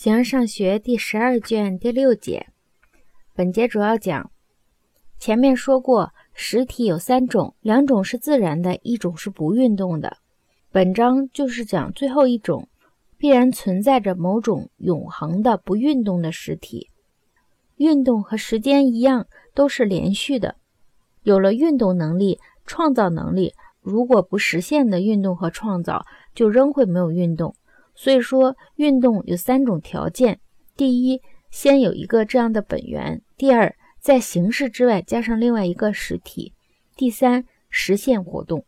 形而上学第十二卷第六节，本节主要讲。前面说过，实体有三种，两种是自然的，一种是不运动的。本章就是讲最后一种，必然存在着某种永恒的不运动的实体。运动和时间一样，都是连续的。有了运动能力、创造能力，如果不实现的运动和创造，就仍会没有运动。所以说，运动有三种条件：第一，先有一个这样的本源；第二，在形式之外加上另外一个实体；第三，实现活动。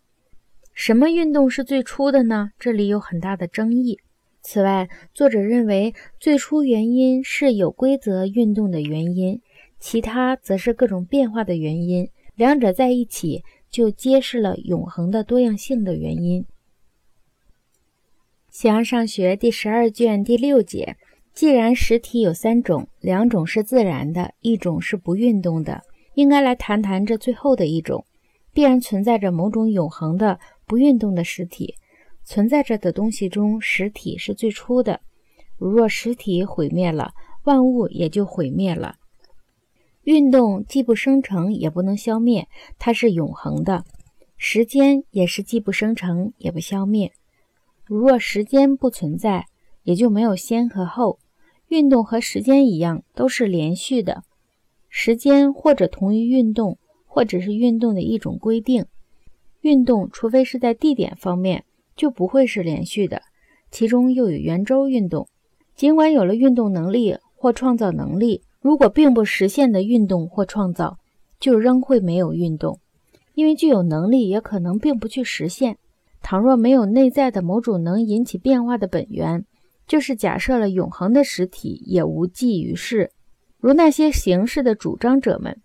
什么运动是最初的呢？这里有很大的争议。此外，作者认为最初原因是有规则运动的原因，其他则是各种变化的原因，两者在一起就揭示了永恒的多样性的原因。《形而上学》第十二卷第六节，既然实体有三种，两种是自然的，一种是不运动的，应该来谈谈这最后的一种。必然存在着某种永恒的不运动的实体，存在着的东西中，实体是最初的。如若实体毁灭了，万物也就毁灭了。运动既不生成，也不能消灭，它是永恒的。时间也是既不生成，也不消灭。如若时间不存在，也就没有先和后。运动和时间一样，都是连续的。时间或者同于运动，或者是运动的一种规定。运动除非是在地点方面，就不会是连续的。其中又有圆周运动。尽管有了运动能力或创造能力，如果并不实现的运动或创造，就仍会没有运动，因为具有能力也可能并不去实现。倘若没有内在的某种能引起变化的本源，就是假设了永恒的实体也无济于事。如那些形式的主张者们，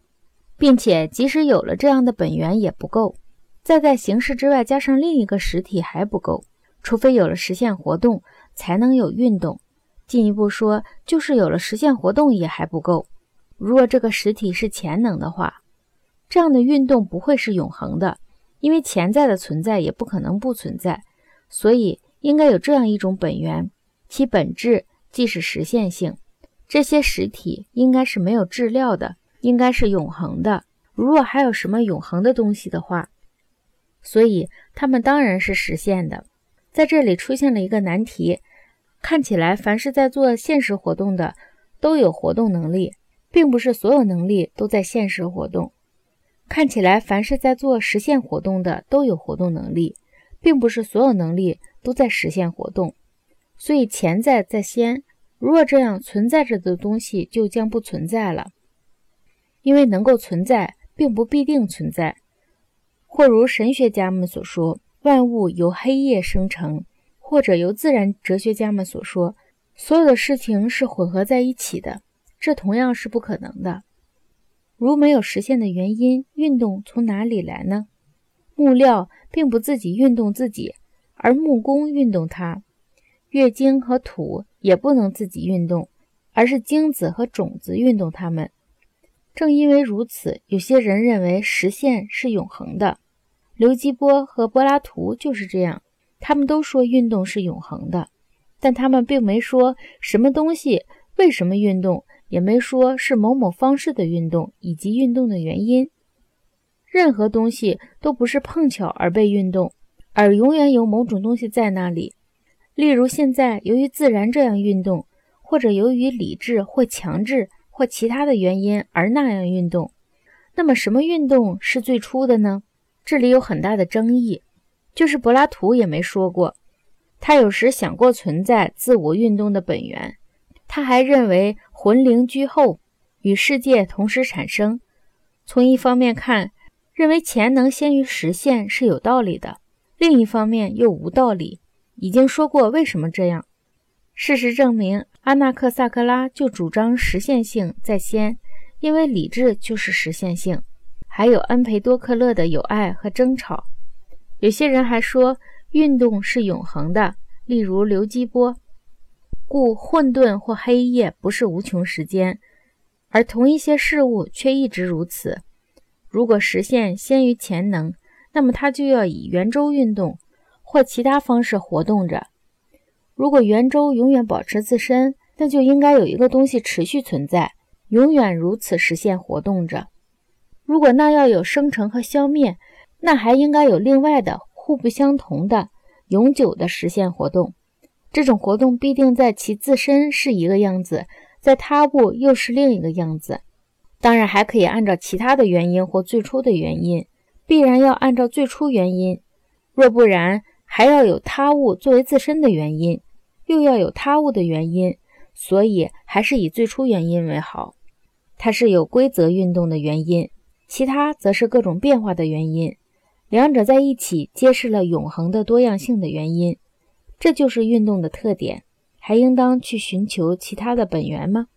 并且即使有了这样的本源也不够，再在形式之外加上另一个实体还不够，除非有了实现活动，才能有运动。进一步说，就是有了实现活动也还不够。如果这个实体是潜能的话，这样的运动不会是永恒的。因为潜在的存在也不可能不存在，所以应该有这样一种本源，其本质既是实现性。这些实体应该是没有质料的，应该是永恒的。如若还有什么永恒的东西的话，所以它们当然是实现的。在这里出现了一个难题：看起来凡是在做现实活动的都有活动能力，并不是所有能力都在现实活动。看起来，凡是在做实现活动的都有活动能力，并不是所有能力都在实现活动。所以潜在在先。如若这样，存在着的东西就将不存在了，因为能够存在，并不必定存在。或如神学家们所说，万物由黑夜生成；或者由自然哲学家们所说，所有的事情是混合在一起的，这同样是不可能的。如没有实现的原因，运动从哪里来呢？木料并不自己运动自己，而木工运动它；月经和土也不能自己运动，而是精子和种子运动它们。正因为如此，有些人认为实现是永恒的。刘基波和柏拉图就是这样，他们都说运动是永恒的，但他们并没说什么东西为什么运动。也没说是某某方式的运动以及运动的原因。任何东西都不是碰巧而被运动，而永远有某种东西在那里。例如，现在由于自然这样运动，或者由于理智或强制或其他的原因而那样运动。那么，什么运动是最初的呢？这里有很大的争议。就是柏拉图也没说过，他有时想过存在自我运动的本源。他还认为魂灵居后，与世界同时产生。从一方面看，认为潜能先于实现是有道理的；另一方面又无道理。已经说过为什么这样。事实证明，阿纳克萨克拉就主张实现性在先，因为理智就是实现性。还有恩培多克勒的友爱和争吵。有些人还说运动是永恒的，例如刘基波。故混沌或黑夜不是无穷时间，而同一些事物却一直如此。如果实现先于潜能，那么它就要以圆周运动或其他方式活动着。如果圆周永远保持自身，那就应该有一个东西持续存在，永远如此实现活动着。如果那要有生成和消灭，那还应该有另外的互不相同的永久的实现活动。这种活动必定在其自身是一个样子，在他物又是另一个样子。当然还可以按照其他的原因或最初的原因，必然要按照最初原因。若不然，还要有他物作为自身的原因，又要有他物的原因。所以还是以最初原因为好，它是有规则运动的原因，其他则是各种变化的原因，两者在一起揭示了永恒的多样性的原因，这就是运动的特点，还应当去寻求其他的本源吗？